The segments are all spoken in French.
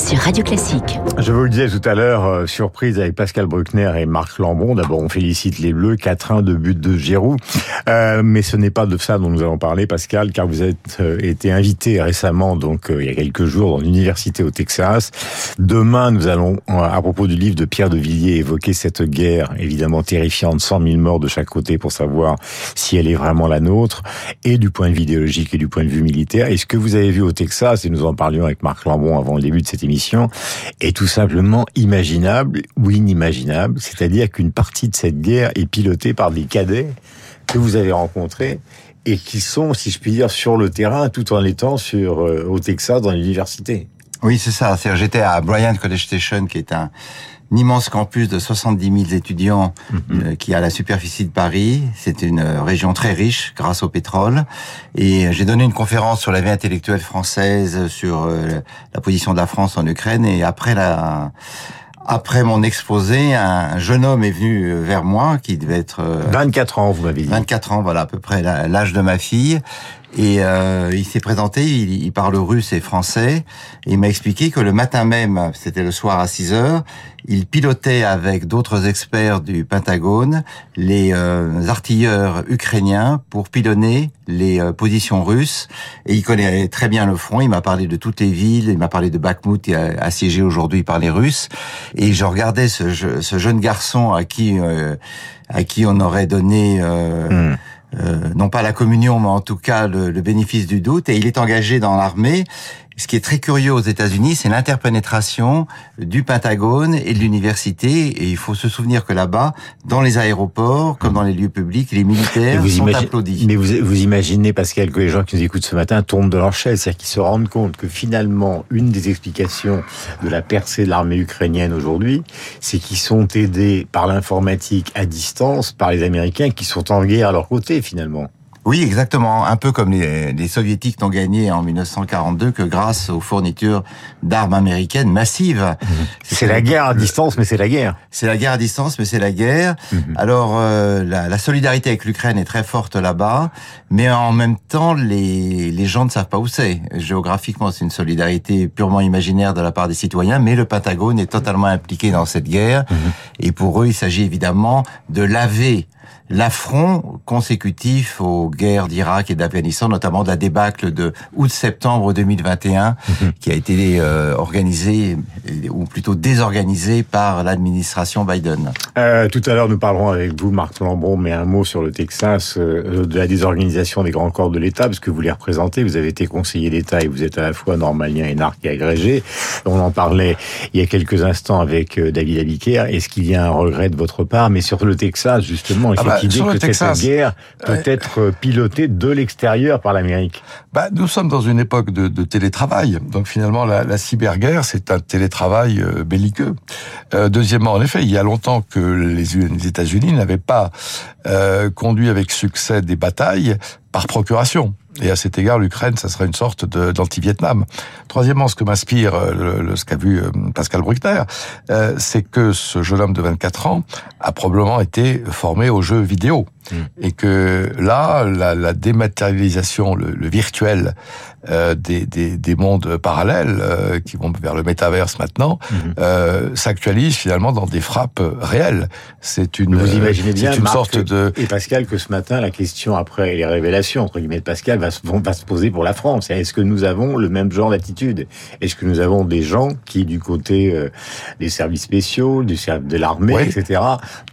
sur Radio Classique. Je vous le disais tout à l'heure, euh, surprise avec Pascal Bruckner et Marc Lambon. D'abord, on félicite les Bleus, 4-1 de but de Giroud. Euh, mais ce n'est pas de ça dont nous allons parler, Pascal, car vous avez euh, été invité récemment, donc il y a quelques jours, dans l'université au Texas. Demain, nous allons, à propos du livre de Pierre de Villiers, évoquer cette guerre évidemment terrifiante, 100 000 morts de chaque côté pour savoir si elle est vraiment la nôtre, et du point de vue idéologique et du point de vue militaire. Et ce que vous avez vu au Texas, et nous en parlions avec Marc Lambon avant le début de cette émission, est tout simplement imaginable ou inimaginable. C'est-à-dire qu'une partie de cette guerre est pilotée par des cadets que vous avez rencontrés et qui sont, si je puis dire, sur le terrain tout en étant sur, euh, au Texas dans l'université. Oui, c'est ça. J'étais à Bryant College Station, qui est un, immense campus de 70 000 étudiants euh, qui a la superficie de Paris. C'est une euh, région très riche grâce au pétrole. Et j'ai donné une conférence sur la vie intellectuelle française, sur euh, la position de la France en Ukraine. Et après la après mon exposé, un jeune homme est venu vers moi qui devait être 24 ans, vous m'avez dit. 24 ans, voilà à peu près l'âge de ma fille. Et euh, il s'est présenté, il, il, parle russe et français. Et il m'a expliqué que le matin même, c'était le soir à 6 heures, il pilotait avec d'autres experts du Pentagone les euh, artilleurs ukrainiens pour pilonner les euh, positions russes. Et il connaît très bien le front. Il m'a parlé de toutes les villes. Il m'a parlé de Bakhmut, assiégé aujourd'hui par les Russes. Et je regardais ce, ce jeune garçon à qui euh, à qui on aurait donné hmm. Euh, non pas la communion, mais en tout cas le, le, bénéfice du doute. Et il est engagé dans l'armée. Ce qui est très curieux aux États-Unis, c'est l'interpénétration du Pentagone et de l'université. Et il faut se souvenir que là-bas, dans les aéroports, comme dans les lieux publics, les militaires sont applaudis. Mais vous, vous imaginez, Pascal, que les gens qui nous écoutent ce matin tombent de leur chaise, c'est-à-dire qu'ils se rendent compte que finalement, une des explications de la percée de l'armée ukrainienne aujourd'hui, c'est qu'ils sont aidés par l'informatique à distance par les Américains qui sont en guerre à leur côté finalement. Oui, exactement. Un peu comme les, les soviétiques n'ont gagné en 1942 que grâce aux fournitures d'armes américaines massives. Mhm. C'est la guerre à distance, mais c'est la guerre. C'est la guerre à distance, mais c'est la guerre. Mhm. Alors, euh, la, la, solidarité avec l'Ukraine est très forte là-bas, mais en même temps, les, les gens ne savent pas où c'est. Géographiquement, c'est une solidarité purement imaginaire de la part des citoyens, mais le Pentagone est totalement impliqué dans cette guerre. Mhm. Et pour eux, il s'agit évidemment de laver l'affront consécutif aux guerres d'Irak et d'Afghanistan, notamment de la débâcle de août-septembre 2021, mhm. qui a été euh, organisée, ou plutôt désorganisée par l'administration Biden. Euh, tout à l'heure, nous parlerons avec vous, Marc Lambron, mais un mot sur le Texas, euh, de la désorganisation des grands corps de l'État, parce que vous les représentez, vous avez été conseiller d'État et vous êtes à la fois normalien, énarque et agrégé. On en parlait il y a quelques instants avec euh, David Abiker. Est-ce qu'il y a un regret de votre part? Mais sur le Texas, justement, ah bah, idée que Texas, cette guerre peut être euh, pilotée de l'extérieur par l'Amérique bah, Nous sommes dans une époque de, de télétravail. Donc finalement, la, la cyberguerre, c'est un télétravail euh, belliqueux. Euh, deuxièmement, en effet, il y a longtemps que les, les États-Unis n'avaient pas euh, conduit avec succès des batailles par procuration. Et à cet égard, l'Ukraine, ça serait une sorte d'anti-Vietnam. Troisièmement, ce que m'inspire le, le, ce qu'a vu Pascal Bruckner, euh, c'est que ce jeune homme de 24 ans a probablement été formé aux jeux vidéo. Mmh. Et que là, la, la dématérialisation, le, le virtuel euh, des, des, des, mondes parallèles euh, qui vont vers le métaverse maintenant mmh. euh, s'actualise finalement dans des frappes réelles. C'est une, vous imaginez bien, une Marc sorte de et Pascal que ce matin la question après les révélations entre guillemets de Pascal va se, va se poser pour la France. Est-ce que nous avons le même genre d'attitude? Est-ce que nous avons des gens qui du côté des services spéciaux, du, de l'armée, oui. etc.,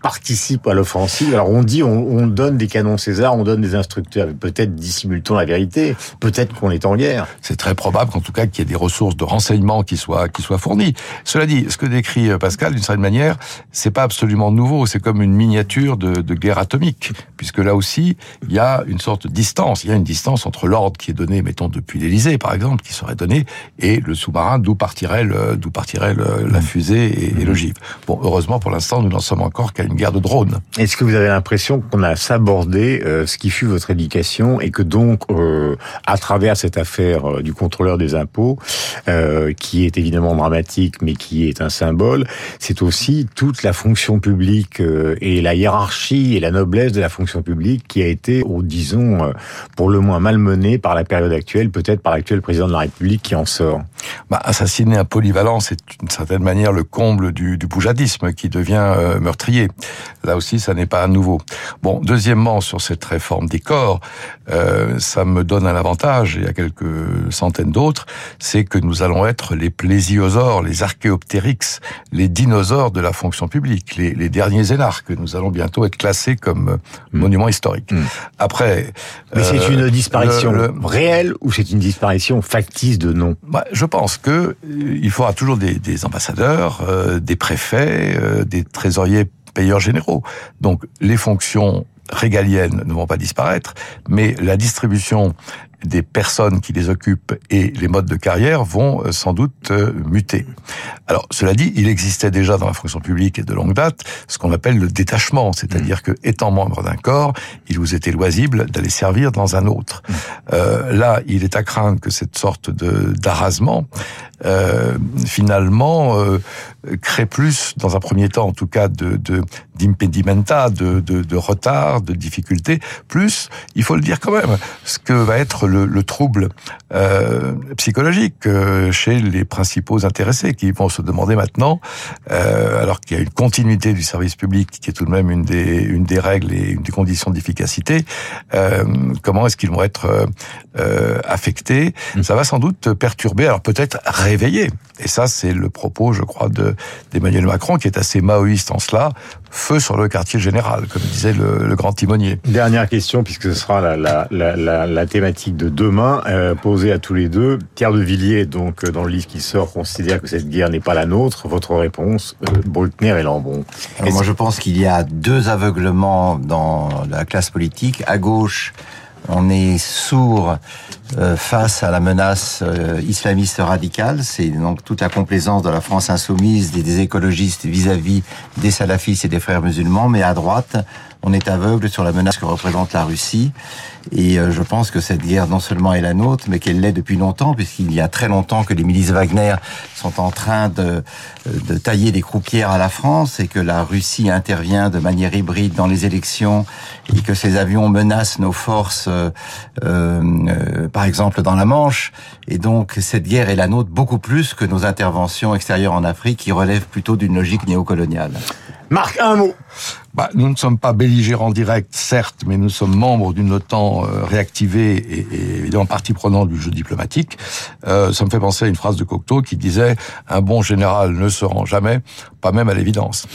participent à l'offensive? Alors on dit on, on donne des canons César, on donne des instructeurs. Peut-être dissimule-t-on la vérité. Peut-être qu'on est en guerre. C'est très probable qu'en tout cas qu'il y ait des ressources de renseignement qui soient qui soient fournies. Cela dit, ce que décrit euh, Pascal, d'une certaine manière, c'est pas absolument nouveau. C'est comme une miniature de, de, guerre atomique, puisque là aussi, il y a une sorte de distance. Il y a une distance entre l'ordre qui est donné, mettons depuis l'Élysée, par exemple, qui serait donné, et le sous-marin d'où partirait le, d'où partirait le, la fusée et, et l'ogive. Bon, heureusement pour l'instant, nous n'en sommes encore qu'à une guerre de drones. Est-ce que vous avez l'impression qu'on a à s'aborder ce qui fut votre éducation et que donc, à travers cette affaire du contrôleur des impôts, qui est évidemment dramatique, mais qui est un symbole, c'est aussi toute la fonction publique et la hiérarchie et la noblesse de la fonction publique qui a été, disons, pour le moins malmenée par la période actuelle, peut-être par l'actuel président de la République qui en sort. Bah, assassiner un polyvalent, c'est d'une certaine manière le comble du, du boujadisme qui devient euh, meurtrier. Là aussi, ça n'est pas nouveau. Bon, deuxièmement, sur cette réforme des corps, euh, ça me donne un avantage, et il y a quelques centaines d'autres, c'est que nous allons être les plésiosaures, les archéoptérix, les dinosaures de la fonction publique, les, les derniers énarques. Nous allons bientôt être classés comme euh, mm. monuments historiques. Mm. Après... Mais c'est euh, une disparition réelle ou c'est une disparition factice de nom? Bah, Je pense que euh, il faudra toujours des, des ambassadeurs, euh, des préfets, euh, des trésoriers payeurs généraux. Donc les fonctions régaliennes ne vont pas disparaître, mais la distribution des personnes qui les occupent et les modes de carrière vont euh, sans doute euh, muter. Alors, cela dit, il existait déjà dans la fonction publique et de longue date ce qu'on appelle le détachement, c'est-à-dire que, étant membre d'un corps, il vous était loisible d'aller servir dans un autre. Mmh. Euh, là, il est à craindre que cette sorte de d'arrasement, euh, finalement, euh, crée plus, dans un premier temps en tout cas, de d'impedimenta, de, de, de retard, de difficultés, plus, il faut le dire quand même, ce que va être le, trouble euh, psychologique euh, chez les principaux intéressés qui vont se demander maintenant, euh, alors qu'il y a une continuité du service public qui est tout de même une des, une des règles et une des conditions d'efficacité, comment est-ce qu'ils vont être affectés? Mmh. Ça va sans doute perturber, alors peut-être réveiller. Et ça, c'est le propos, je crois, d'Emmanuel Macron, qui est assez maoïste en cela, feu sur le quartier général, comme disait le, grand timonier. Dernière question, puisque ce sera la, la, thématique de demain, euh, à tous les deux. Pierre de Villiers, donc, euh, dans le livre qui sort, considère que cette guerre n'est pas la nôtre. Votre réponse, euh, et Lambon. moi, je pense qu'il y a deux aveuglements dans la classe politique. À gauche, on est sourd euh, face à la menace euh, islamiste radicale. C'est donc toute la complaisance de la France insoumise, des, écologistes vis-à-vis des salafistes et des frères musulmans. Mais à droite, on est aveugle sur la menace que représente la Russie. Et euh, je pense que cette guerre non seulement est la nôtre, mais qu'elle l'est depuis longtemps, puisqu'il y a très longtemps que les milices Wagner sont en train de, de tailler des croupières à la France et que la Russie intervient de manière hybride dans les élections et que ces avions menacent nos forces, euh, euh, par exemple dans la Manche. Et donc cette guerre est la nôtre beaucoup plus que nos interventions extérieures en Afrique qui relèvent plutôt d'une logique néocoloniale. Marc, un mot. Bah, nous ne sommes pas belligérants directs, certes, mais nous sommes membres d'une OTAN euh, réactivée et, et, évidemment partie prenante du jeu diplomatique. Euh, ça me fait penser à une phrase de Cocteau qui disait « Un bon général ne se rend jamais, pas même à l'évidence ».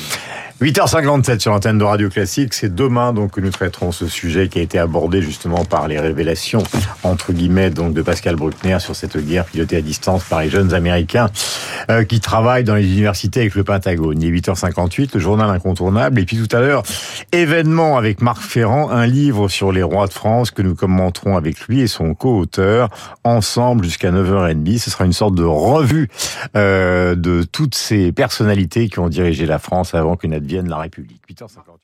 8h57 sur l'antenne de Radio Classique. C'est demain donc que nous traiterons ce sujet qui a été abordé justement par les révélations entre guillemets donc de Pascal Bruckner sur cette guerre pilotée à distance par les jeunes Américains euh, qui travaillent dans les universités avec le Pentagone. Il est 8h58, le journal incontournable. Et puis tout à l'heure, événement avec Marc Ferrand, un livre sur les rois de France que nous commenterons avec lui et son co-auteur ensemble jusqu'à 9h30. Ce sera une sorte de revue euh, de toutes ces personnalités qui ont dirigé la France avant qu'une advienne la République. 8h58.